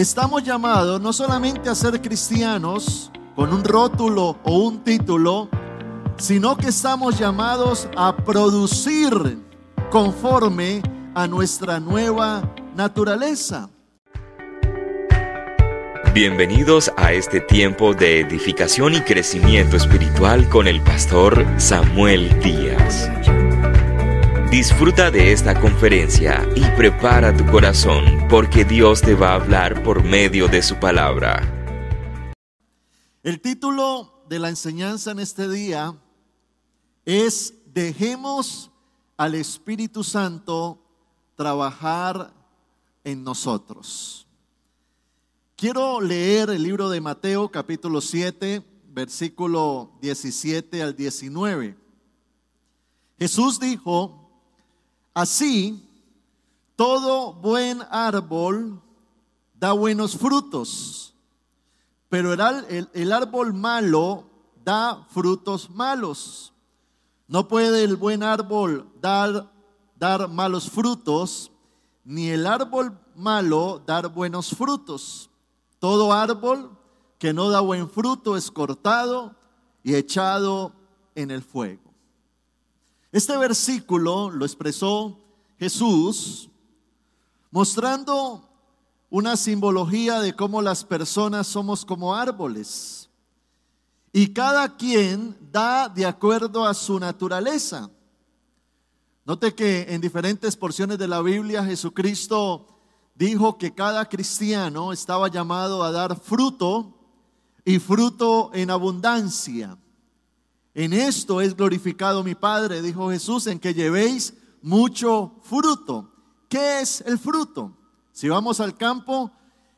estamos llamados no solamente a ser cristianos con un rótulo o un título, sino que estamos llamados a producir conforme a nuestra nueva naturaleza. Bienvenidos a este tiempo de edificación y crecimiento espiritual con el pastor Samuel Díaz. Disfruta de esta conferencia y prepara tu corazón porque Dios te va a hablar por medio de su palabra. El título de la enseñanza en este día es Dejemos al Espíritu Santo trabajar en nosotros. Quiero leer el libro de Mateo capítulo 7, versículo 17 al 19. Jesús dijo, así todo buen árbol da buenos frutos, pero el, el, árbol malo da frutos malos. No puede el buen árbol dar, dar malos frutos, ni el árbol malo dar buenos frutos. Todo árbol que no da buen fruto es cortado y echado en el fuego. Este versículo lo expresó Jesús mostrando una simbología de cómo las personas somos como árboles. Y cada quien da de acuerdo a su naturaleza. Note que en diferentes porciones de la Biblia Jesucristo dijo que cada cristiano estaba llamado a dar fruto y fruto en abundancia. En esto es glorificado mi Padre, dijo Jesús, en que llevéis mucho fruto. ¿Qué es el fruto? Si vamos al campo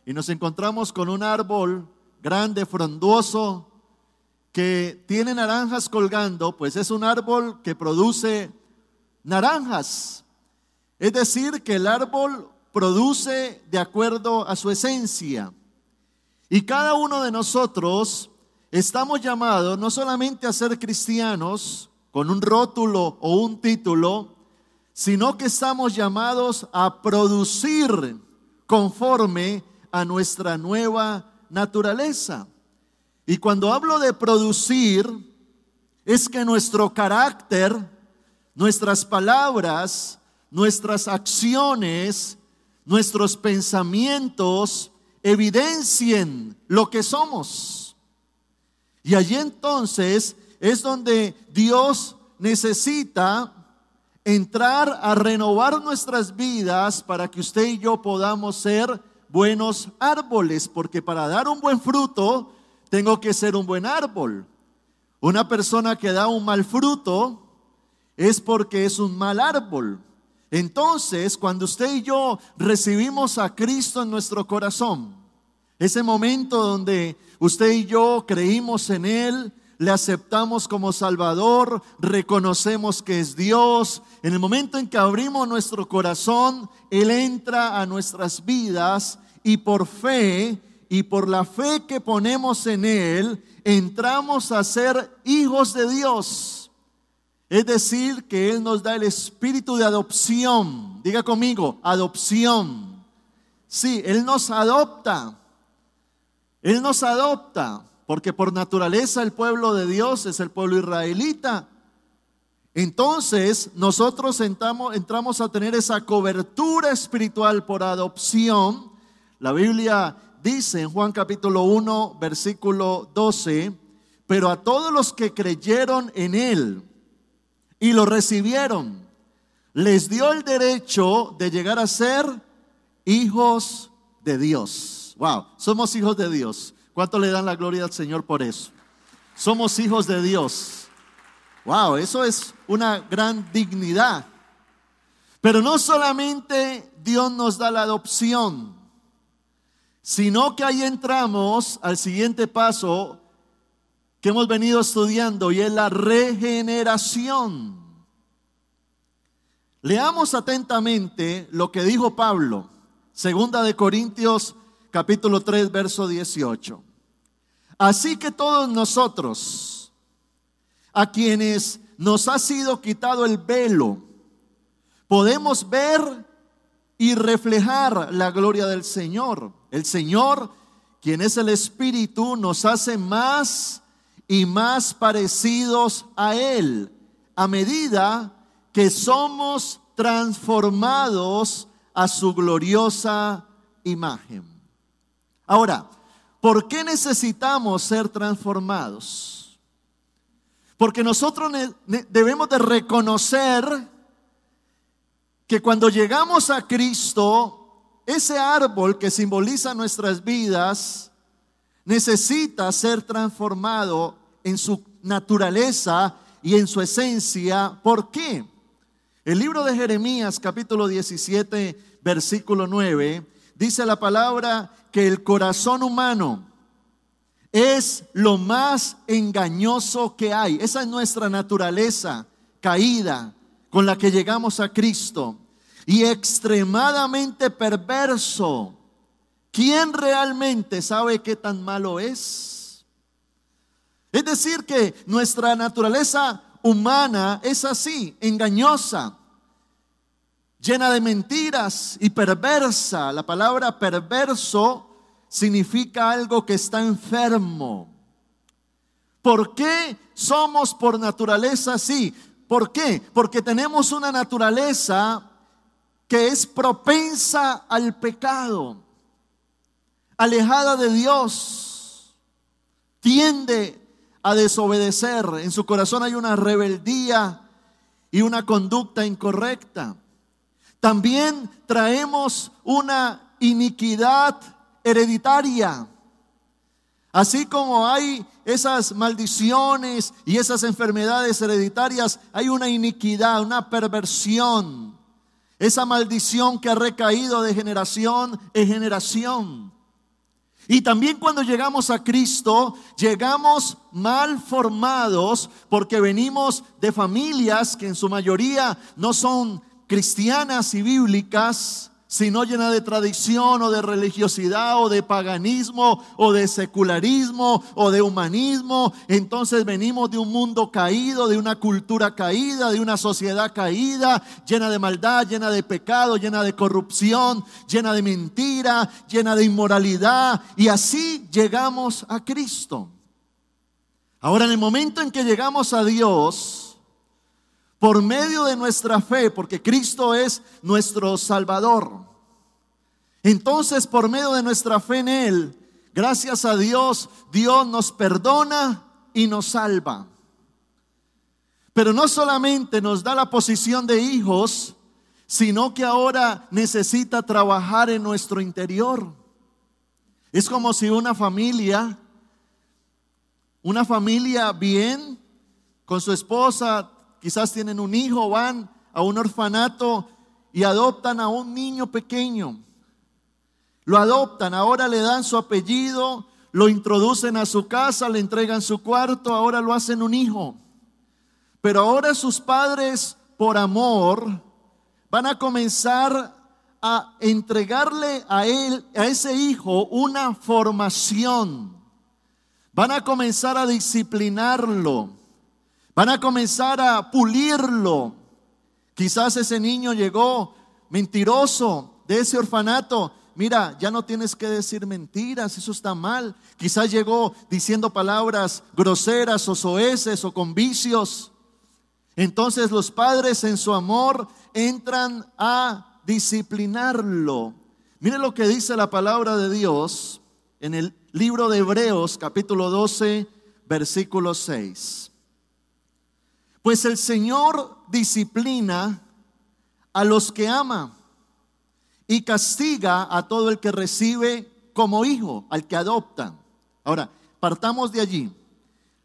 y nos encontramos con un árbol grande, frondoso, que tiene naranjas colgando, pues es un árbol que produce naranjas. Es decir, que el árbol produce de acuerdo a su esencia. Y cada uno de nosotros estamos llamados no solamente a ser cristianos con un rótulo o un título, sino que estamos llamados a producir conforme a nuestra nueva naturaleza. Y cuando hablo de producir, es que nuestro carácter, nuestras palabras, nuestras acciones, nuestros pensamientos evidencien lo que somos. Y allí entonces es donde Dios necesita entrar a renovar nuestras vidas para que usted y yo podamos ser buenos árboles, porque para dar un buen fruto tengo que ser un buen árbol. Una persona que da un mal fruto es porque es un mal árbol. Entonces, cuando usted y yo recibimos a Cristo en nuestro corazón, ese momento donde usted y yo creímos en Él, le aceptamos como Salvador, reconocemos que es Dios, en el momento en que abrimos nuestro corazón, Él entra a nuestras vidas y por fe y por la fe que ponemos en Él, entramos a ser hijos de Dios. Es decir, que Él nos da el espíritu de adopción. Diga conmigo, adopción. Sí, Él nos adopta. Él nos adopta, porque por naturaleza el pueblo de Dios es el pueblo israelita. Entonces nosotros entramos, entramos a tener esa cobertura espiritual por adopción. La Biblia dice en Juan capítulo 1, versículo 12, pero a todos los que creyeron en Él, y lo recibieron. Les dio el derecho de llegar a ser hijos de Dios. Wow, somos hijos de Dios. ¿Cuánto le dan la gloria al Señor por eso? Somos hijos de Dios. Wow, eso es una gran dignidad. Pero no solamente Dios nos da la adopción, sino que ahí entramos al siguiente paso que hemos venido estudiando y es la regeneración. Leamos atentamente lo que dijo Pablo, segunda de Corintios capítulo 3 verso 18. Así que todos nosotros a quienes nos ha sido quitado el velo, podemos ver y reflejar la gloria del Señor. El Señor, quien es el Espíritu, nos hace más y más parecidos a Él a medida que somos transformados a su gloriosa imagen. Ahora, ¿por qué necesitamos ser transformados? Porque nosotros debemos de reconocer que cuando llegamos a Cristo, ese árbol que simboliza nuestras vidas necesita ser transformado en su naturaleza y en su esencia. ¿Por qué? El libro de Jeremías capítulo 17 versículo 9 dice la palabra que el corazón humano es lo más engañoso que hay. Esa es nuestra naturaleza caída con la que llegamos a Cristo y extremadamente perverso. ¿Quién realmente sabe qué tan malo es? Es decir, que nuestra naturaleza humana es así, engañosa, llena de mentiras y perversa. La palabra perverso significa algo que está enfermo. ¿Por qué somos por naturaleza así? ¿Por qué? Porque tenemos una naturaleza que es propensa al pecado, alejada de Dios, tiende a desobedecer. En su corazón hay una rebeldía y una conducta incorrecta. También traemos una iniquidad hereditaria. Así como hay esas maldiciones y esas enfermedades hereditarias, hay una iniquidad, una perversión esa maldición que ha recaído de generación en generación. Y también cuando llegamos a Cristo, llegamos mal formados porque venimos de familias que en su mayoría no son cristianas y bíblicas, sino llena de tradición o de religiosidad o de paganismo o de secularismo o de humanismo. Entonces venimos de un mundo caído, de una cultura caída, de una sociedad caída, llena de maldad, llena de pecado, llena de corrupción, llena de mentira, llena de inmoralidad. Y así llegamos a Cristo. Ahora, en el momento en que llegamos a Dios, por medio de nuestra fe, porque Cristo es nuestro Salvador. Entonces, por medio de nuestra fe en Él, gracias a Dios, Dios nos perdona y nos salva. Pero no solamente nos da la posición de hijos, sino que ahora necesita trabajar en nuestro interior. Es como si una familia, una familia bien, con su esposa, quizás tienen un hijo, van a un orfanato y adoptan a un niño pequeño. Lo adoptan, ahora le dan su apellido, lo introducen a su casa, le entregan su cuarto, ahora lo hacen un hijo. Pero ahora sus padres, por amor, van a comenzar a entregarle a él, a ese hijo, una formación. Van a comenzar a disciplinarlo. Van a comenzar a pulirlo. Quizás ese niño llegó mentiroso de ese orfanato. Mira, ya no tienes que decir mentiras, eso está mal. Quizás llegó diciendo palabras groseras o soeces o con vicios. Entonces los padres en su amor entran a disciplinarlo. Mire lo que dice la palabra de Dios en el libro de Hebreos capítulo 12, versículo 6. Pues el Señor disciplina a los que ama y castiga a todo el que recibe como hijo, al que adopta. Ahora, partamos de allí.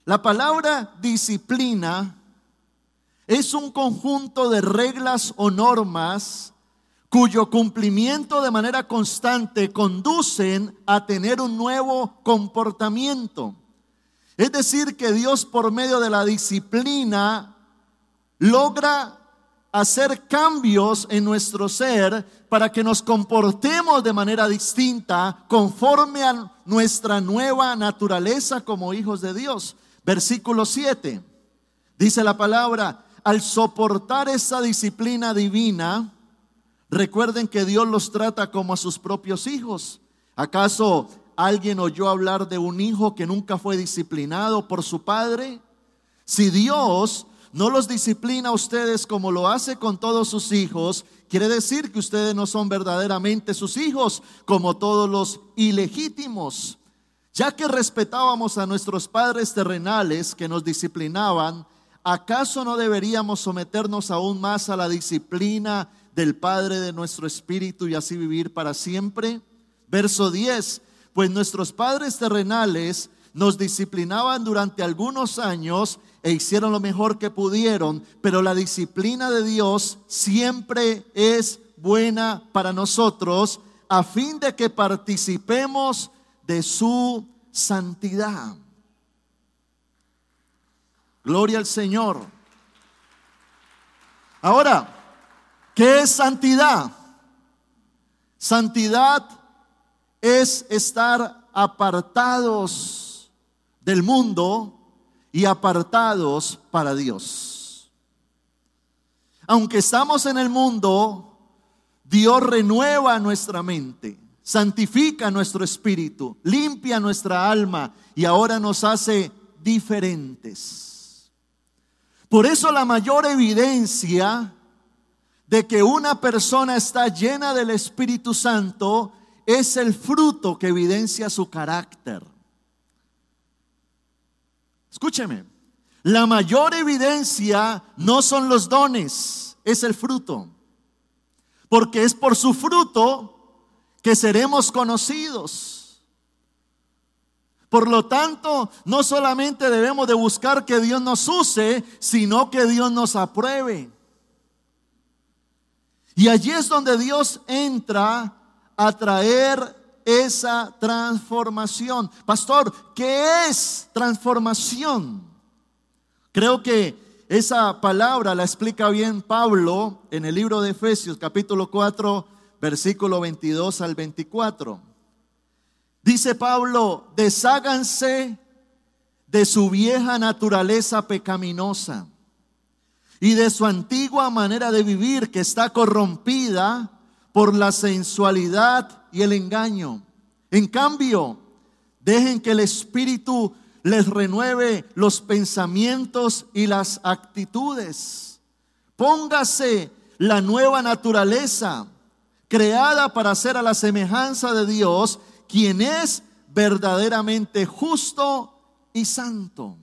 La palabra disciplina es un conjunto de reglas o normas cuyo cumplimiento de manera constante conducen a tener un nuevo comportamiento. Es decir, que Dios por medio de la disciplina logra hacer cambios en nuestro ser para que nos comportemos de manera distinta conforme a nuestra nueva naturaleza como hijos de Dios. Versículo 7. Dice la palabra, al soportar esa disciplina divina, recuerden que Dios los trata como a sus propios hijos. ¿Acaso alguien oyó hablar de un hijo que nunca fue disciplinado por su padre? Si Dios no los disciplina a ustedes como lo hace con todos sus hijos, quiere decir que ustedes no son verdaderamente sus hijos, como todos los ilegítimos. Ya que respetábamos a nuestros padres terrenales que nos disciplinaban, ¿acaso no deberíamos someternos aún más a la disciplina del Padre de nuestro espíritu y así vivir para siempre? Verso 10, pues nuestros padres terrenales nos disciplinaban durante algunos años e hicieron lo mejor que pudieron, pero la disciplina de Dios siempre es buena para nosotros a fin de que participemos de su santidad. Gloria al Señor. Ahora, ¿qué es santidad? Santidad es estar apartados del mundo y apartados para Dios. Aunque estamos en el mundo, Dios renueva nuestra mente, santifica nuestro espíritu, limpia nuestra alma y ahora nos hace diferentes. Por eso la mayor evidencia de que una persona está llena del Espíritu Santo es el fruto que evidencia su carácter. Escúcheme, la mayor evidencia no son los dones, es el fruto. Porque es por su fruto que seremos conocidos. Por lo tanto, no solamente debemos de buscar que Dios nos use, sino que Dios nos apruebe. Y allí es donde Dios entra a traer esa transformación. Pastor, ¿qué es transformación? Creo que esa palabra la explica bien Pablo en el libro de Efesios capítulo 4, versículo 22 al 24. Dice Pablo, desháganse de su vieja naturaleza pecaminosa y de su antigua manera de vivir que está corrompida por la sensualidad y el engaño. En cambio, dejen que el Espíritu les renueve los pensamientos y las actitudes. Póngase la nueva naturaleza creada para ser a la semejanza de Dios, quien es verdaderamente justo y santo.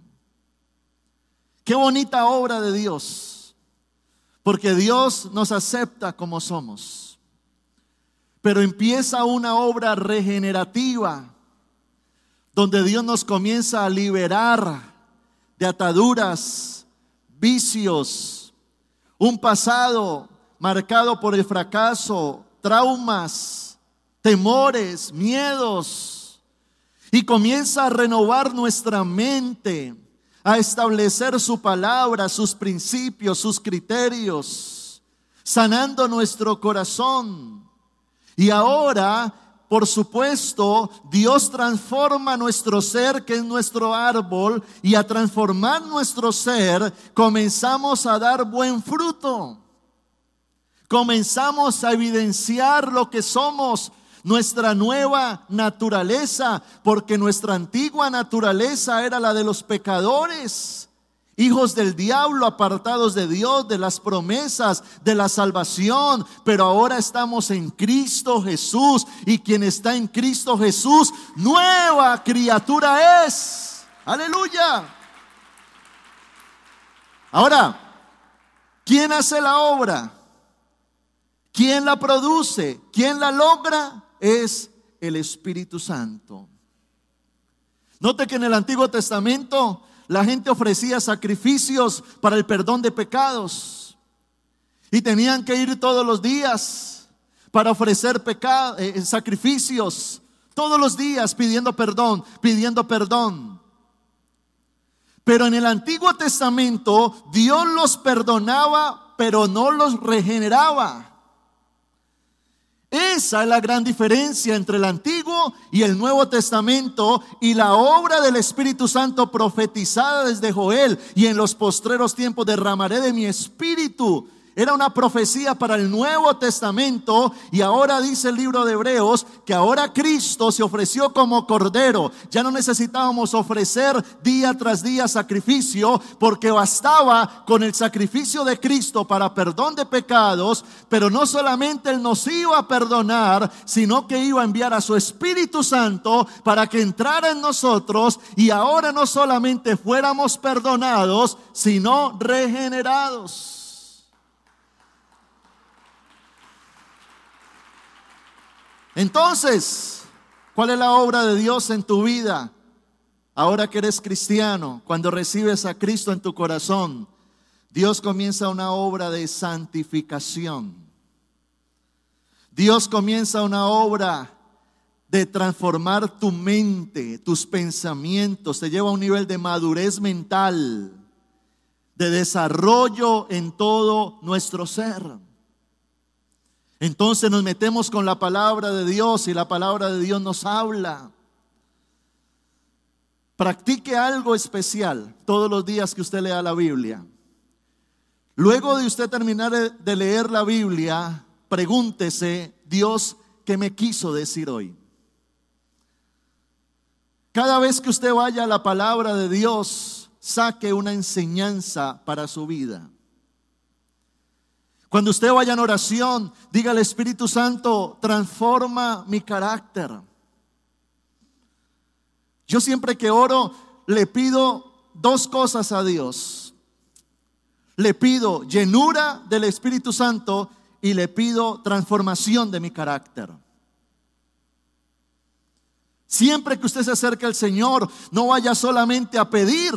Qué bonita obra de Dios, porque Dios nos acepta como somos. Pero empieza una obra regenerativa donde Dios nos comienza a liberar de ataduras, vicios, un pasado marcado por el fracaso, traumas, temores, miedos, y comienza a renovar nuestra mente, a establecer su palabra, sus principios, sus criterios, sanando nuestro corazón y ahora, por supuesto, Dios transforma nuestro ser, que es nuestro árbol, y a transformar nuestro ser, comenzamos a dar buen fruto. Comenzamos a evidenciar lo que somos, nuestra nueva naturaleza, porque nuestra antigua naturaleza era la de los pecadores hijos del diablo, apartados de Dios, de las promesas, de la salvación, pero ahora estamos en Cristo Jesús y quien está en Cristo Jesús, nueva criatura es. Aleluya. Ahora, ¿quién hace la obra? ¿Quién la produce? ¿Quién la logra? Es el Espíritu Santo. Note que en el Antiguo Testamento la gente ofrecía sacrificios para el perdón de pecados. Y tenían que ir todos los días para ofrecer eh, sacrificios. Todos los días pidiendo perdón, pidiendo perdón. Pero en el Antiguo Testamento Dios los perdonaba, pero no los regeneraba. Esa es la gran diferencia entre el Antiguo y el Nuevo Testamento y la obra del Espíritu Santo profetizada desde Joel. Y en los postreros tiempos derramaré de mi espíritu Era una profecía para el Nuevo Testamento y ahora dice el libro de Hebreos que ahora Cristo se ofreció como cordero. Ya no necesitábamos ofrecer día tras día sacrificio porque bastaba con el sacrificio de Cristo para perdón de pecados, pero no solamente Él nos iba a perdonar, sino que iba a enviar a su Espíritu Santo para que entrara en nosotros y ahora no solamente fuéramos perdonados, sino regenerados. Entonces, ¿cuál es la obra de Dios en tu vida? Ahora que eres cristiano, cuando recibes a Cristo en tu corazón, Dios comienza una obra de santificación. Dios comienza una obra de transformar tu mente, tus pensamientos, te lleva a un nivel de madurez mental, de desarrollo en todo nuestro ser. Entonces nos metemos con la palabra de Dios y la palabra de Dios nos habla. Practique algo especial todos los días que usted lea la Biblia. Luego de usted terminar de leer la Biblia, pregúntese, Dios, ¿qué me quiso decir hoy? Cada vez que usted vaya a la palabra de Dios, saque una enseñanza para su vida. Cuando usted vaya en oración, diga al Espíritu Santo, transforma mi carácter. Yo siempre que oro le pido dos cosas a Dios. Le pido llenura del Espíritu Santo y le pido transformación de mi carácter. Siempre que usted se acerque al Señor, no vaya solamente a pedir,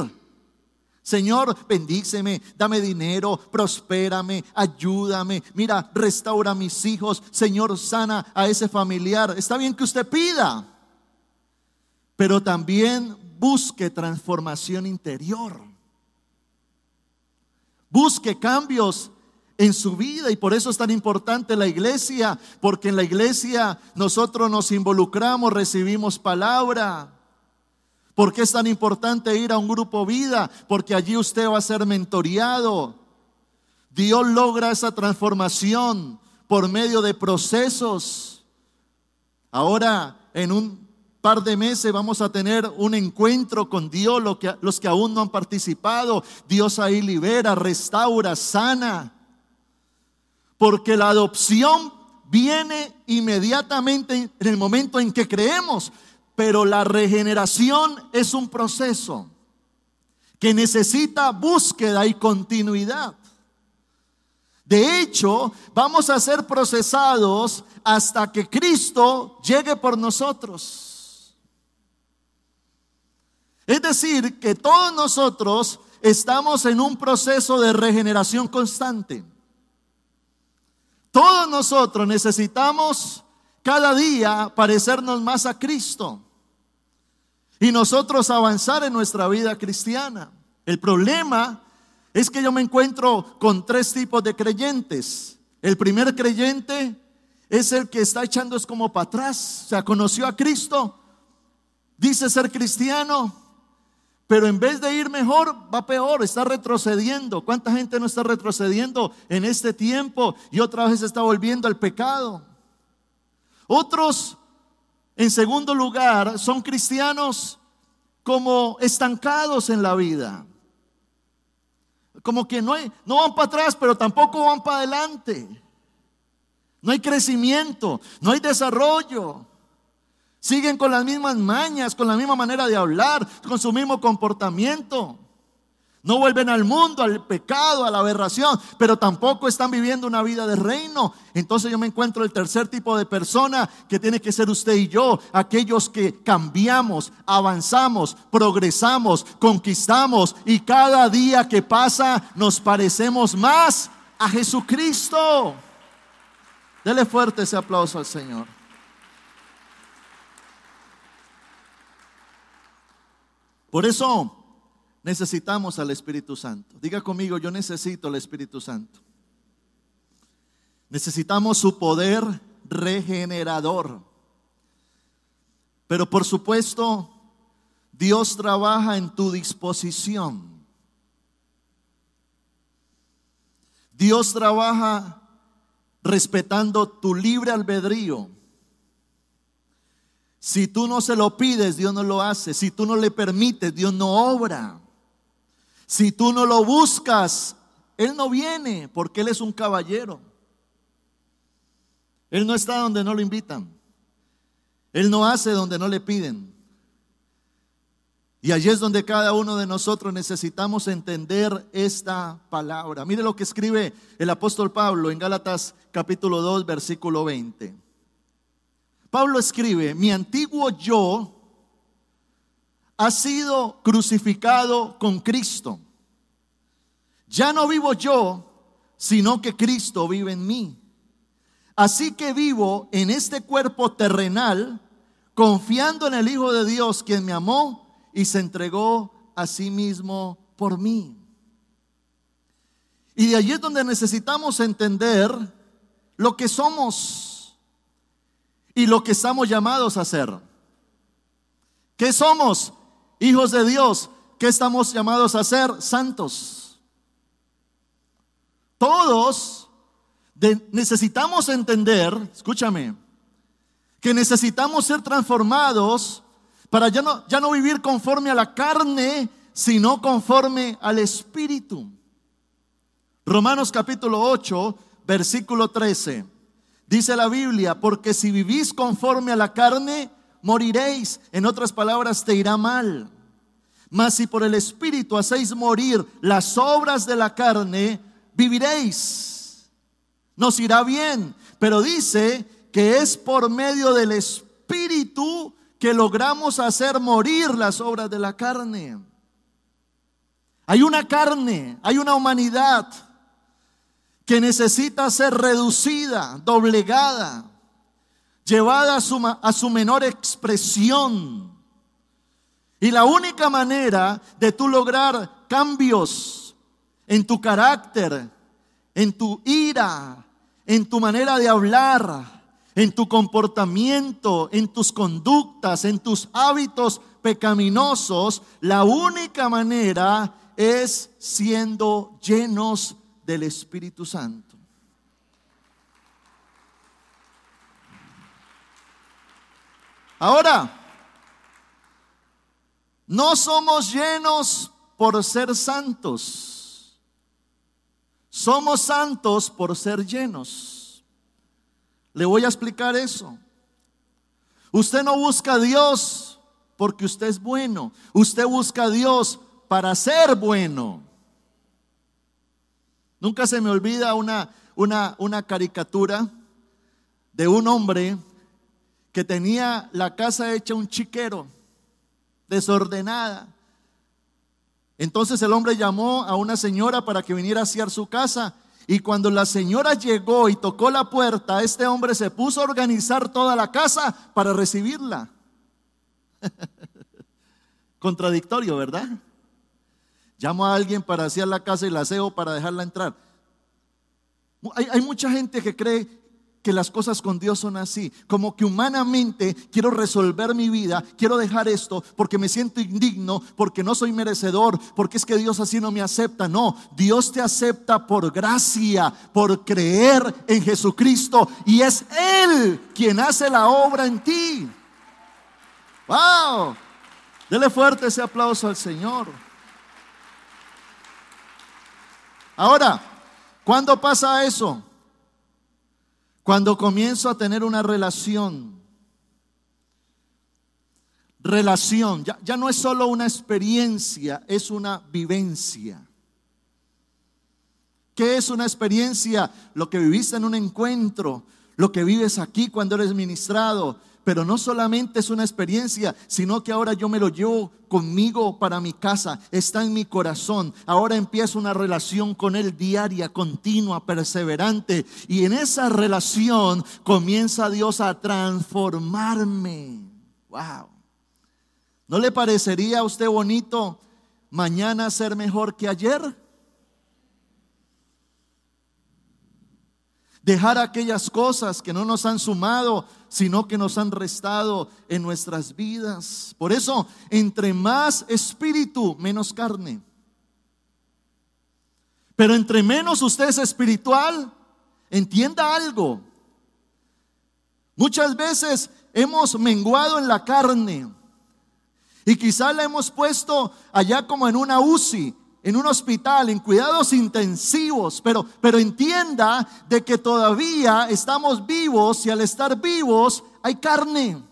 Señor, bendíceme, dame dinero, prospérame, ayúdame. Mira, restaura a mis hijos. Señor, sana a ese familiar. Está bien que usted pida, pero también busque transformación interior. Busque cambios en su vida y por eso es tan importante la iglesia, porque en la iglesia nosotros nos involucramos, recibimos palabra, ¿Por qué es tan importante ir a un grupo vida? Porque allí usted va a ser mentoreado. Dios logra esa transformación por medio de procesos. Ahora, en un par de meses vamos a tener un encuentro con Dios, los que aún no han participado. Dios ahí libera, restaura, sana. Porque la adopción viene inmediatamente en el momento en que creemos. Pero la regeneración es un proceso que necesita búsqueda y continuidad. De hecho, vamos a ser procesados hasta que Cristo llegue por nosotros. Es decir, que todos nosotros estamos en un proceso de regeneración constante. Todos nosotros necesitamos cada día parecernos más a Cristo y nosotros avanzar en nuestra vida cristiana. El problema es que yo me encuentro con tres tipos de creyentes. El primer creyente es el que está echando es como para atrás, o sea, conoció a Cristo, dice ser cristiano, pero en vez de ir mejor, va peor, está retrocediendo. ¿Cuánta gente no está retrocediendo en este tiempo y otra vez está volviendo al pecado? Otros en segundo lugar, son cristianos como estancados en la vida. Como que no, hay, no van para atrás, pero tampoco van para adelante. No hay crecimiento, no hay desarrollo. Siguen con las mismas mañas, con la misma manera de hablar, con su mismo comportamiento. No vuelven al mundo, al pecado, a la aberración, pero tampoco están viviendo una vida de reino. Entonces yo me encuentro el tercer tipo de persona que tiene que ser usted y yo, aquellos que cambiamos, avanzamos, progresamos, conquistamos y cada día que pasa nos parecemos más a Jesucristo. Dele fuerte ese aplauso al Señor. Por eso necesitamos al Espíritu Santo. Diga conmigo, yo necesito al Espíritu Santo. Necesitamos su poder regenerador. Pero por supuesto, Dios trabaja en tu disposición. Dios trabaja respetando tu libre albedrío. Si tú no se lo pides, Dios no lo hace. Si tú no le permites, Dios no obra. Si tú no lo buscas, Él no viene porque Él es un caballero. Él no está donde no lo invitan. Él no hace donde no le piden. Y allí es donde cada uno de nosotros necesitamos entender esta palabra. Mire lo que escribe el apóstol Pablo en Gálatas capítulo 2, versículo 20. Pablo escribe, mi antiguo yo ha sido crucificado con Cristo. Ya no vivo yo, sino que Cristo vive en mí. Así que vivo en este cuerpo terrenal, confiando en el Hijo de Dios, quien me amó y se entregó a sí mismo por mí. Y de allí es donde necesitamos entender lo que somos y lo que estamos llamados a ser. ¿Qué somos? Hijos de Dios. ¿Qué estamos llamados a ser? Santos. Todos necesitamos entender, escúchame, que necesitamos ser transformados para ya no, ya no vivir conforme a la carne, sino conforme al Espíritu. Romanos capítulo 8, versículo 13. Dice la Biblia, porque si vivís conforme a la carne, moriréis. En otras palabras, te irá mal. Mas si por el Espíritu hacéis morir las obras de la carne, viviréis. Nos irá bien. Pero dice que es por medio del Espíritu que logramos hacer morir las obras de la carne. Hay una carne, hay una humanidad que necesita ser reducida, doblegada, llevada a su, menor expresión. Y la única manera de tú lograr cambios en tu carácter, en tu ira, en tu manera de hablar, en tu comportamiento, en tus conductas, en tus hábitos pecaminosos, la única manera es siendo llenos del Espíritu Santo. Ahora, no somos llenos por ser santos. Somos santos por ser llenos. Le voy a explicar eso. Usted no busca a Dios porque usted es bueno. Usted busca a Dios para ser bueno. Nunca se me olvida una, una, una caricatura de un hombre que tenía la casa hecha un chiquero, desordenada. Entonces el hombre llamó a una señora para que viniera a hacer su casa y cuando la señora llegó y tocó la puerta, este hombre se puso a organizar toda la casa para recibirla. Contradictorio, ¿verdad? Llamo a alguien para hacer la casa y la aseo para dejarla entrar. Hay mucha gente que cree que las cosas con Dios son así, como que humanamente quiero resolver mi vida, quiero dejar esto porque me siento indigno, porque no soy merecedor, porque es que Dios así no me acepta. No, Dios te acepta por gracia, por creer en Jesucristo y es Él quien hace la obra en ti. ¡Wow! Dele fuerte ese aplauso al Señor. Ahora, ¿cuándo pasa eso? Cuando comienzo a tener una relación, relación, ya, no es solo una experiencia, es una vivencia. ¿Qué es una experiencia? Lo que viviste en un encuentro, lo que vives aquí cuando eres ministrado, pero no solamente es una experiencia, sino que ahora yo me lo llevo conmigo para mi casa, está en mi corazón. Ahora empiezo una relación con Él diaria, continua, perseverante. Y en esa relación comienza Dios a transformarme. Wow. ¿No le parecería a usted bonito mañana ser mejor que ayer? Dejar aquellas cosas que no nos han sumado, sino que nos han restado en nuestras vidas. Por eso, entre más espíritu, menos carne. Pero entre menos usted es espiritual, entienda algo. Muchas veces hemos menguado en la carne y quizás la hemos puesto allá como en una UCI, en un hospital, en cuidados intensivos, pero, pero entienda de que todavía estamos vivos y al estar vivos hay carne.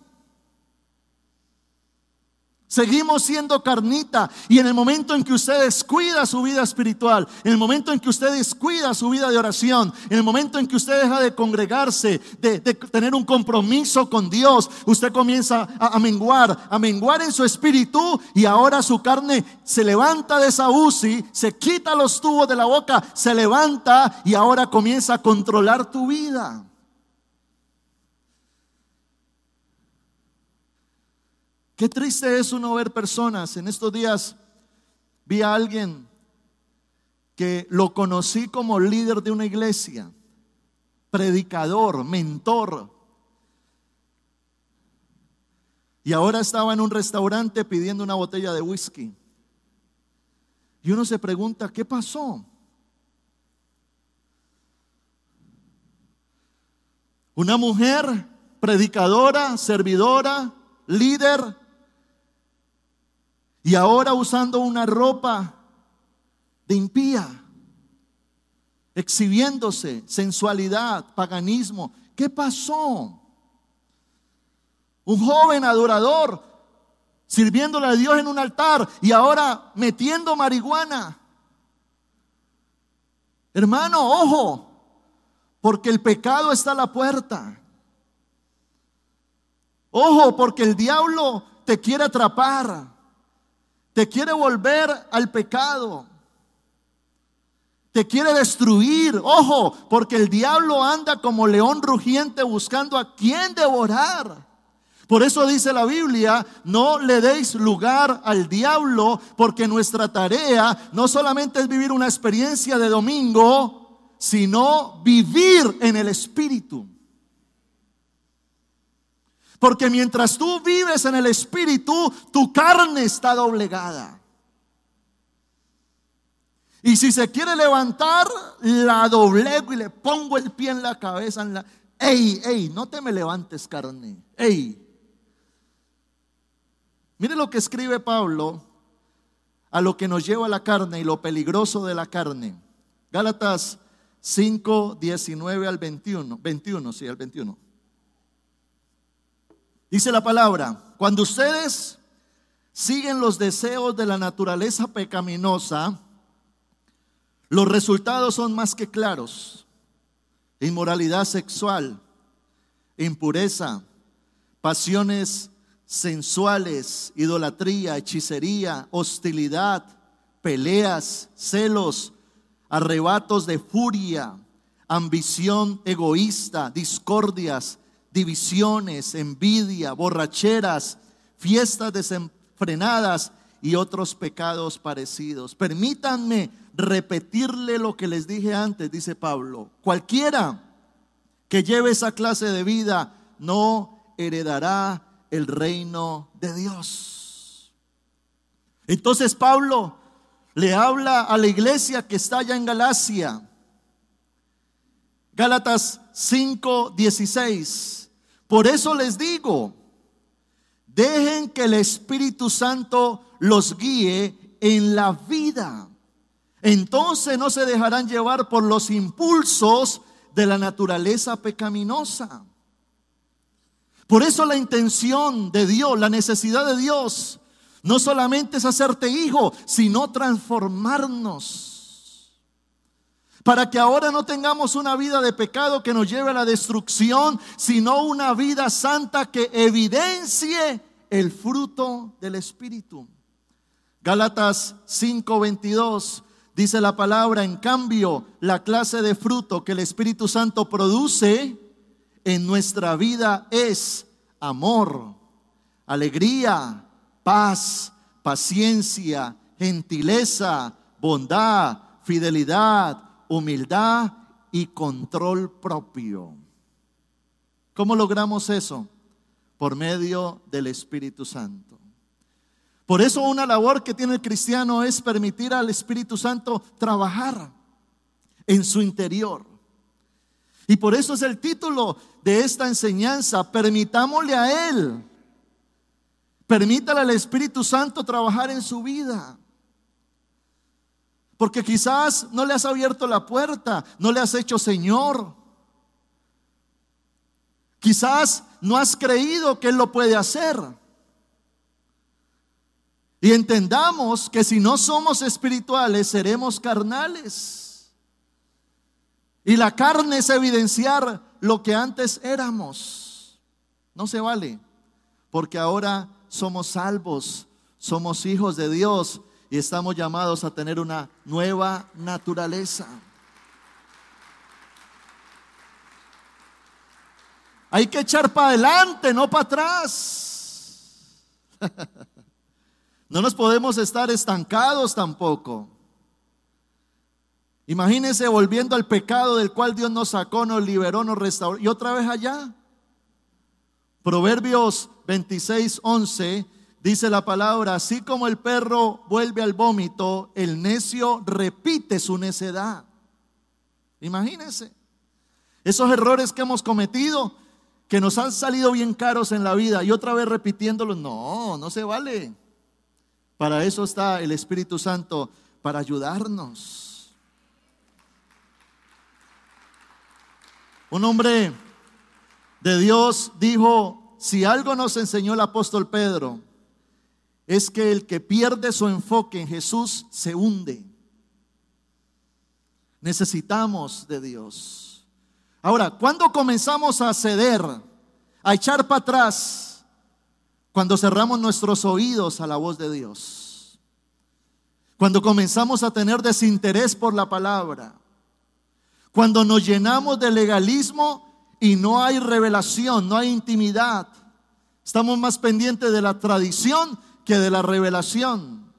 Seguimos siendo carnita y en el momento en que usted descuida su vida espiritual, en el momento en que usted descuida su vida de oración, en el momento en que usted deja de congregarse, de, tener un compromiso con Dios, usted comienza a, a, menguar, a menguar en su espíritu y ahora su carne se levanta de esa UCI, se quita los tubos de la boca, se levanta y ahora comienza a controlar tu vida. Qué triste es uno ver personas. En estos días vi a alguien que lo conocí como líder de una iglesia, predicador, mentor. Y ahora estaba en un restaurante pidiendo una botella de whisky. Y uno se pregunta, ¿qué pasó? Una mujer predicadora, servidora, líder, y ahora usando una ropa de impía, exhibiéndose, sensualidad, paganismo. ¿Qué pasó? Un joven adorador sirviéndole a Dios en un altar y ahora metiendo marihuana. Hermano, ojo, porque el pecado está a la puerta. Ojo, porque el diablo te quiere atrapar. Te quiere volver al pecado. Te quiere destruir. Ojo, porque el diablo anda como león rugiente buscando a quien devorar. Por eso dice la Biblia, no le deis lugar al diablo, porque nuestra tarea no solamente es vivir una experiencia de domingo, sino vivir en el Espíritu. Porque mientras tú vives en el Espíritu, tu carne está doblegada. Y si se quiere levantar, la doblego y le pongo el pie en la cabeza. En la... Ey, ey, no te me levantes carne. Ey. Mire lo que escribe Pablo a lo que nos lleva la carne y lo peligroso de la carne. Gálatas 5, 19 al 21. 21, sí, al 21. Dice la palabra, cuando ustedes siguen los deseos de la naturaleza pecaminosa, los resultados son más que claros. Inmoralidad sexual, impureza, pasiones sensuales, idolatría, hechicería, hostilidad, peleas, celos, arrebatos de furia, ambición egoísta, discordias, divisiones, envidia, borracheras, fiestas desenfrenadas y otros pecados parecidos. Permítanme repetirle lo que les dije antes, dice Pablo. Cualquiera que lleve esa clase de vida no heredará el reino de Dios. Entonces Pablo le habla a la iglesia que está allá en Galacia. Gálatas 5:16. Por eso les digo, dejen que el Espíritu Santo los guíe en la vida. Entonces no se dejarán llevar por los impulsos de la naturaleza pecaminosa. Por eso la intención de Dios, la necesidad de Dios, no solamente es hacerte hijo, sino transformarnos para que ahora no tengamos una vida de pecado que nos lleve a la destrucción, sino una vida santa que evidencie el fruto del Espíritu. Gálatas 5:22 dice la palabra, en cambio, la clase de fruto que el Espíritu Santo produce en nuestra vida es amor, alegría, paz, paciencia, gentileza, bondad, fidelidad humildad y control propio. ¿Cómo logramos eso? Por medio del Espíritu Santo. Por eso una labor que tiene el cristiano es permitir al Espíritu Santo trabajar. en su interior. Y por eso es el título de esta enseñanza. Permitámosle a Él. Permítale al Espíritu Santo trabajar en su vida. Porque quizás no le has abierto la puerta, no le has hecho Señor. Quizás no has creído que Él lo puede hacer. Y entendamos que si no somos espirituales, seremos carnales. Y la carne es evidenciar lo que antes éramos. No se vale, porque ahora somos salvos, somos hijos de Dios y estamos llamados a tener una nueva naturaleza. Hay que echar para adelante, no para atrás. No nos podemos estar estancados tampoco. Imagínense volviendo al pecado del cual Dios nos sacó, nos liberó, nos restauró. Y otra vez allá. Proverbios 26, 11 dice la palabra, así como el perro vuelve al vómito, el necio repite su necedad. Imagínense. Esos errores que hemos cometido, que nos han salido bien caros en la vida y otra vez repitiéndolos, no, no se vale. Para eso está el Espíritu Santo, para ayudarnos. Un hombre de Dios dijo, si algo nos enseñó el apóstol Pedro, es que el que pierde su enfoque en Jesús se hunde. Necesitamos de Dios. Ahora, ¿cuándo comenzamos a ceder, a echar para atrás? Cuando cerramos nuestros oídos a la voz de Dios. Cuando comenzamos a tener desinterés por la palabra. Cuando nos llenamos de legalismo y no hay revelación, no hay intimidad. Estamos más pendientes de la tradición que de la revelación.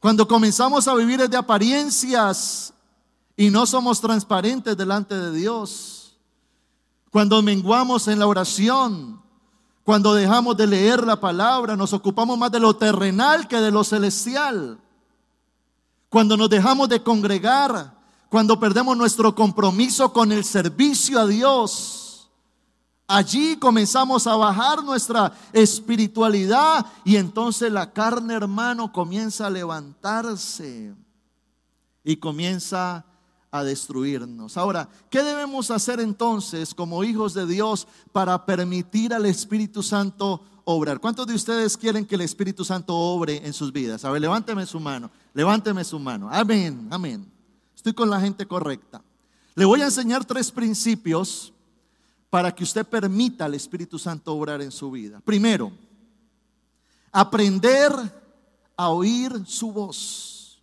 Cuando comenzamos a vivir de apariencias y no somos transparentes delante de Dios. Cuando menguamos en la oración, cuando dejamos de leer la palabra, nos ocupamos más de lo terrenal que de lo celestial. Cuando nos dejamos de congregar, cuando perdemos nuestro compromiso con el servicio a Dios, allí comenzamos a bajar nuestra espiritualidad y entonces la carne, hermano, comienza a levantarse y comienza a destruirnos. Ahora, ¿qué debemos hacer entonces como hijos de Dios para permitir al Espíritu Santo obrar? ¿Cuántos de ustedes quieren que el Espíritu Santo obre en sus vidas? A ver, levánteme su mano, levánteme su mano. Amén, amén. Estoy con la gente correcta. Le voy a enseñar tres principios para que usted permita al Espíritu Santo obrar en su vida. Primero, aprender a oír su voz.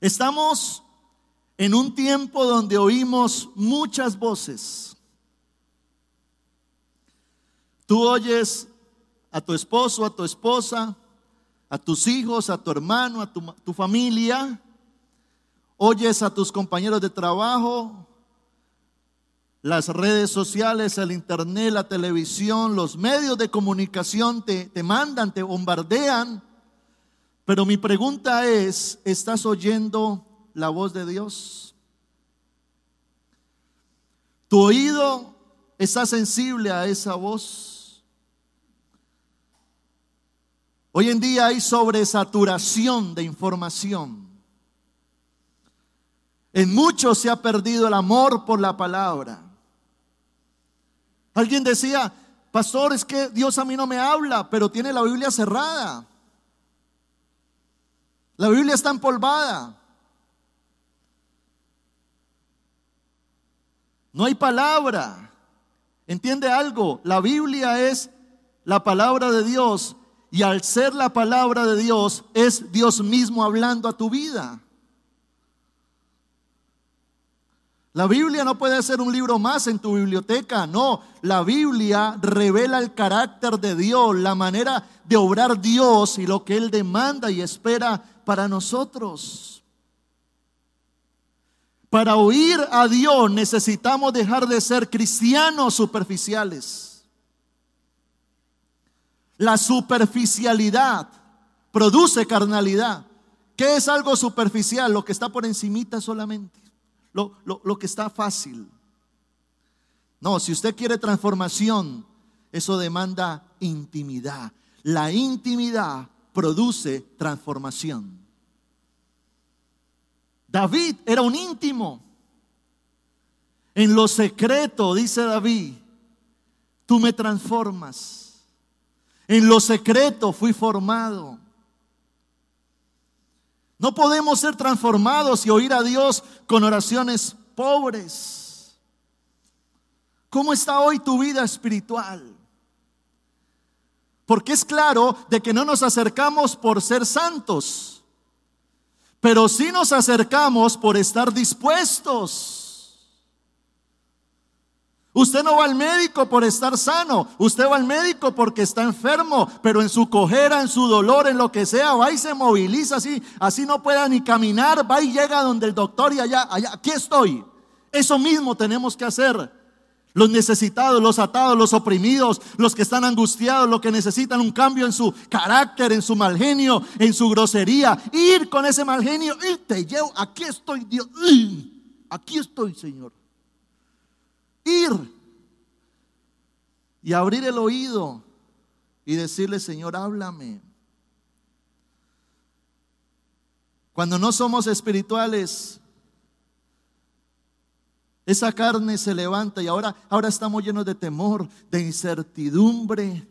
Estamos en un tiempo donde oímos muchas voces. Tú oyes a tu esposo, a tu esposa, a tus hijos, a tu hermano, a tu, familia, oyes a tus compañeros de trabajo, las redes sociales, el internet, la televisión, los medios de comunicación te, te mandan, te bombardean. Pero mi pregunta es, ¿estás oyendo la voz de Dios? ¿Tu oído está sensible a esa voz? Hoy en día hay sobresaturación de información. En muchos se ha perdido el amor por la palabra. Alguien decía, pastor, es que Dios a mí no me habla, pero tiene la Biblia cerrada. La Biblia está empolvada. No hay palabra. ¿Entiende algo? La Biblia es la palabra de Dios y al ser la palabra de Dios, es Dios mismo hablando a tu vida. La Biblia no puede ser un libro más en tu biblioteca, no. La Biblia revela el carácter de Dios, la manera de obrar Dios y lo que Él demanda y espera para nosotros. Para oír a Dios necesitamos dejar de ser cristianos superficiales. La superficialidad produce carnalidad. ¿Qué es algo superficial? Lo que está por encimita solamente. Lo, lo que está fácil. No, si usted quiere transformación, eso demanda intimidad. La intimidad produce transformación. David era un íntimo. En lo secreto, dice David, tú me transformas. En lo secreto fui formado. No podemos ser transformados y oír a Dios con oraciones pobres. ¿Cómo está hoy tu vida espiritual? Porque es claro de que no nos acercamos por ser santos, pero sí nos acercamos por estar dispuestos. Usted no va al médico por estar sano, usted va al médico porque está enfermo, pero en su cojera, en su dolor, en lo que sea, va y se moviliza así, así no pueda ni caminar, va y llega donde el doctor y allá, allá, aquí estoy. Eso mismo tenemos que hacer. Los necesitados, los atados, los oprimidos, los que están angustiados, los que necesitan un cambio en su carácter, en su mal genio, en su grosería. Ir con ese mal genio y te llevo, aquí estoy Dios, aquí estoy Señor. Ir y abrir el oído y decirle, Señor, háblame. Cuando no somos espirituales, esa carne se levanta y ahora, ahora estamos llenos de temor, de incertidumbre,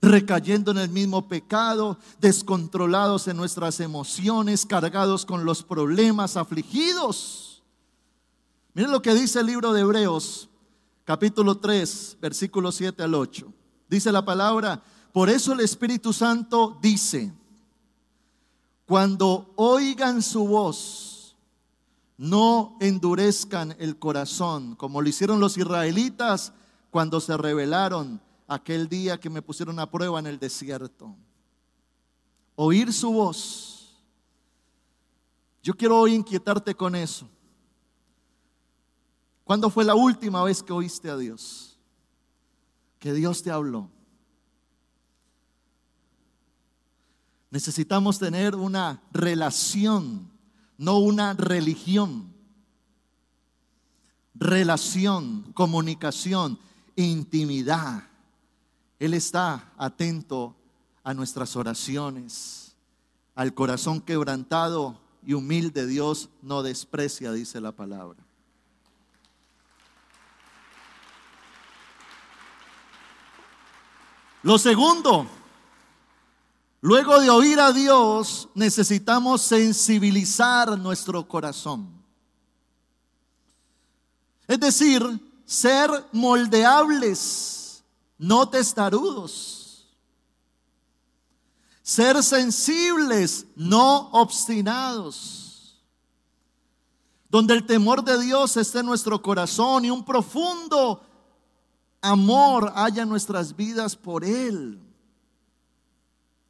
recayendo en el mismo pecado, descontrolados en nuestras emociones, cargados con los problemas, afligidos. Miren lo que dice el libro de Hebreos, capítulo 3, versículo 7 al 8. Dice la palabra, por eso el Espíritu Santo dice, cuando oigan su voz, no endurezcan el corazón, como lo hicieron los israelitas cuando se rebelaron aquel día que me pusieron a prueba en el desierto. Oír su voz. Yo quiero hoy inquietarte con eso. ¿Cuándo fue la última vez que oíste a Dios? Que Dios te habló. Necesitamos tener una relación no una religión. Relación, comunicación, intimidad. Él está atento a nuestras oraciones, al corazón quebrantado y humilde Dios no desprecia, dice la palabra. Lo segundo, Luego de oír a Dios, necesitamos sensibilizar nuestro corazón. Es decir, ser moldeables, no testarudos. Ser sensibles, no obstinados. Donde el temor de Dios esté en nuestro corazón y un profundo amor haya en nuestras vidas por Él.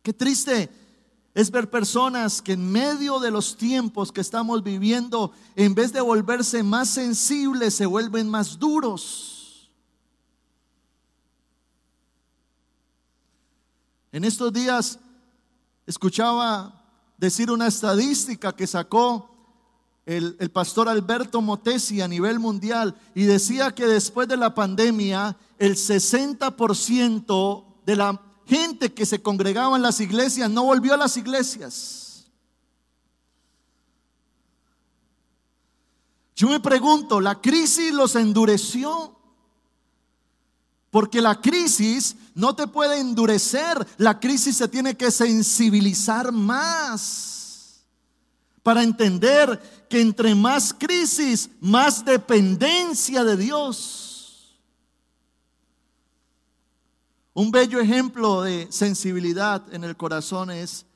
Qué triste es ver personas que en medio de los tiempos que estamos viviendo, en vez de volverse más sensibles, se vuelven más duros. En estos días escuchaba decir una estadística que sacó el, el, pastor Alberto Motesi a nivel mundial y decía que después de la pandemia el 60% de la gente que se congregaba en las iglesias no volvió a las iglesias. Yo me pregunto, ¿la crisis los endureció? Porque la crisis no te puede endurecer, la crisis se tiene que sensibilizar más para entender que entre más crisis, más dependencia de Dios. Un bello ejemplo de sensibilidad en el corazón es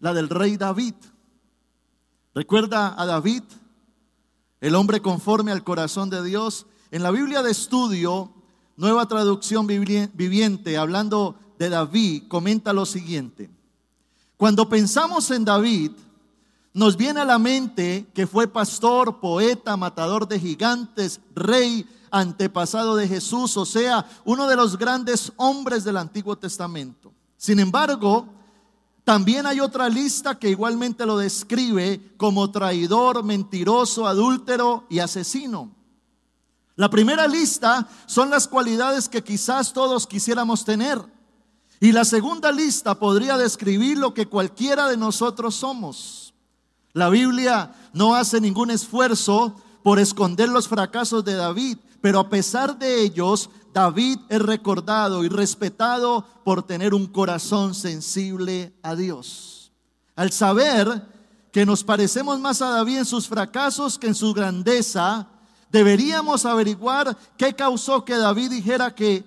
la del rey David. ¿Recuerda a David, el hombre conforme al corazón de Dios? En la Biblia de estudio, nueva traducción viviente, hablando de David, comenta lo siguiente. Cuando pensamos en David, nos viene a la mente que fue pastor, poeta, matador de gigantes, rey, antepasado de Jesús, o sea, uno de los grandes hombres del Antiguo Testamento. Sin embargo, También hay otra lista que igualmente lo describe como traidor, mentiroso, adúltero y asesino. La primera lista son las cualidades que quizás todos quisiéramos tener. Y la segunda lista podría describir lo que cualquiera de nosotros somos. La Biblia no hace ningún esfuerzo por esconder los fracasos de David, pero a pesar de ellos, David es recordado y respetado por tener un corazón sensible a Dios. Al saber que nos parecemos más a David en sus fracasos que en su grandeza, deberíamos averiguar qué causó que David dijera que,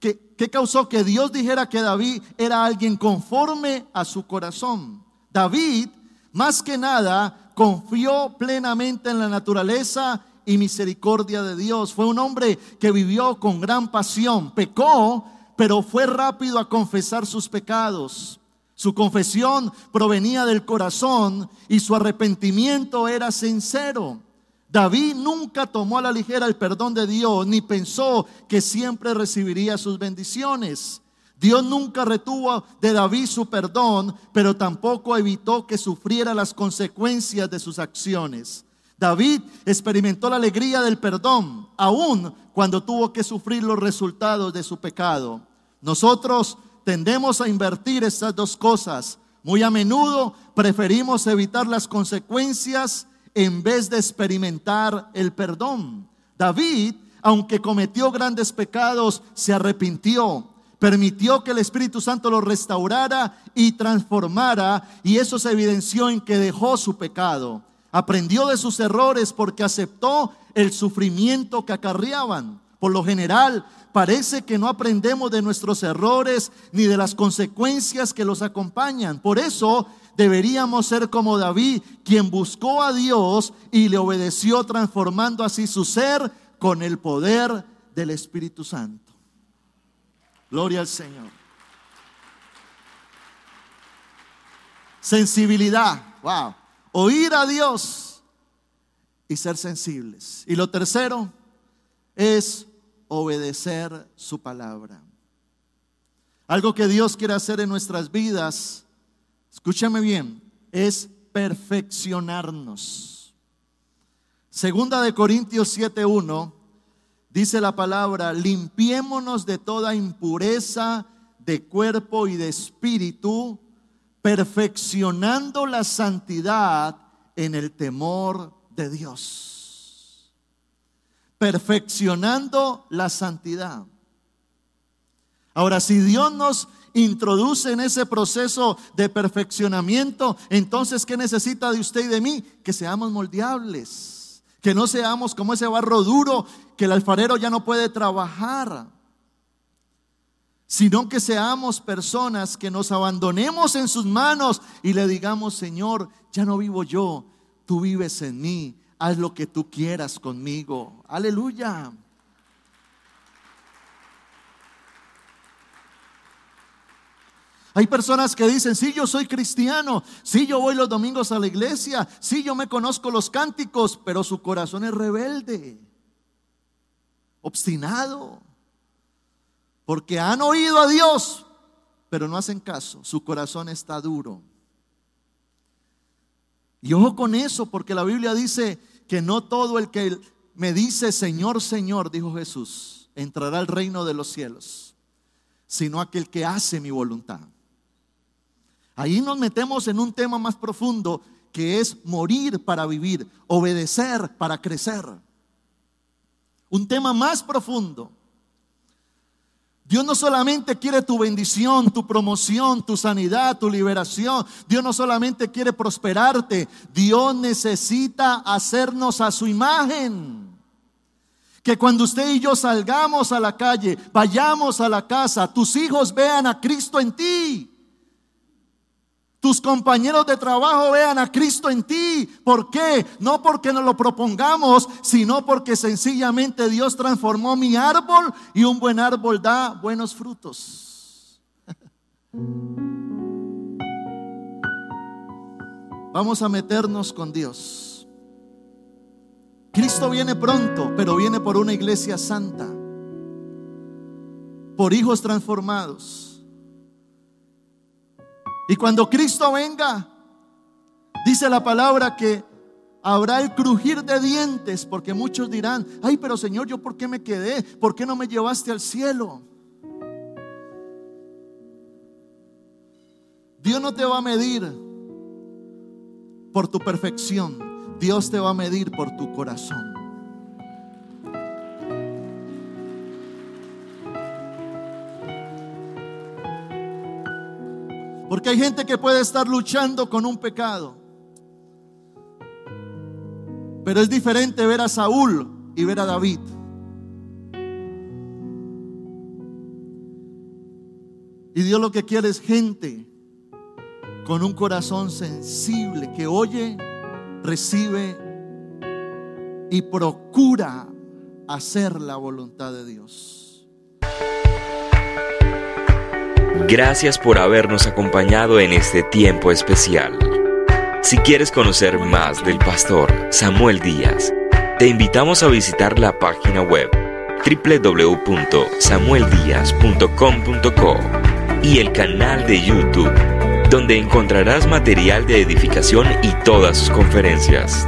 qué causó que Dios dijera que David era alguien conforme a su corazón. David, más que nada, confió plenamente en la naturaleza y misericordia de Dios. Fue un hombre que vivió con gran pasión, pecó, pero fue rápido a confesar sus pecados. Su confesión provenía del corazón y su arrepentimiento era sincero. David nunca tomó a la ligera el perdón de Dios ni pensó que siempre recibiría sus bendiciones. Dios nunca retuvo de David su perdón, pero tampoco evitó que sufriera las consecuencias de sus acciones. David experimentó la alegría del perdón, aun cuando tuvo que sufrir los resultados de su pecado. Nosotros tendemos a invertir estas dos cosas. Muy a menudo preferimos evitar las consecuencias en vez de experimentar el perdón. David, aunque cometió grandes pecados, se arrepintió permitió que el Espíritu Santo lo restaurara y transformara, y eso se evidenció en que dejó su pecado. Aprendió de sus errores porque aceptó el sufrimiento que acarreaban. Por lo general, parece que no aprendemos de nuestros errores ni de las consecuencias que los acompañan. Por eso deberíamos ser como David, quien buscó a Dios y le obedeció transformando así su ser con el poder del Espíritu Santo. Gloria al Señor. Sensibilidad, wow. Oír a Dios y ser sensibles. Y lo tercero es obedecer su palabra. Algo que Dios quiere hacer en nuestras vidas, escúchame bien, es perfeccionarnos. Segunda de Corintios 7:1 dice la palabra, limpiémonos de toda impureza de cuerpo y de espíritu, perfeccionando la santidad en el temor de Dios. Perfeccionando la santidad. Ahora, si Dios nos introduce en ese proceso de perfeccionamiento, entonces, ¿qué necesita de usted y de mí? Que seamos moldeables que no seamos como ese barro duro que el alfarero ya no puede trabajar. Sino que seamos personas que nos abandonemos en sus manos y le digamos, Señor, ya no vivo yo, tú vives en mí, haz lo que tú quieras conmigo. Aleluya. Hay personas que dicen, sí, yo soy cristiano, sí, yo voy los domingos a la iglesia, sí, yo me conozco los cánticos, pero su corazón es rebelde, obstinado, porque han oído a Dios, pero no hacen caso, su corazón está duro. Y ojo con eso, porque la Biblia dice que no todo el que me dice Señor, Señor, dijo Jesús, entrará al reino de los cielos, sino aquel que hace mi voluntad. Ahí nos metemos en un tema más profundo que es morir para vivir, obedecer para crecer. Un tema más profundo. Dios no solamente quiere tu bendición, tu promoción, tu sanidad, tu liberación. Dios no solamente quiere prosperarte. Dios necesita hacernos a su imagen. Que cuando usted y yo salgamos a la calle, vayamos a la casa, tus hijos vean a Cristo en ti tus compañeros de trabajo vean a Cristo en ti. ¿Por qué? No porque nos lo propongamos, sino porque sencillamente Dios transformó mi árbol y un buen árbol da buenos frutos. Vamos a meternos con Dios. Cristo viene pronto, pero viene por una iglesia santa, por hijos transformados Y cuando Cristo venga, dice la palabra que habrá el crujir de dientes, porque muchos dirán, ay, pero Señor, ¿yo por qué me quedé? ¿Por qué no me llevaste al cielo? Dios no te va a medir por tu perfección, Dios te va a medir por tu corazón. Porque hay gente que puede estar luchando con un pecado. Pero es diferente ver a Saúl y ver a David. Y Dios lo que quiere es gente con un corazón sensible que oye, recibe y procura hacer la voluntad de Dios. Gracias por habernos acompañado en este tiempo especial. Si quieres conocer más del pastor Samuel Díaz, te invitamos a visitar la página web www.samueldiaz.com.co y el canal de YouTube, donde encontrarás material de edificación y todas sus conferencias.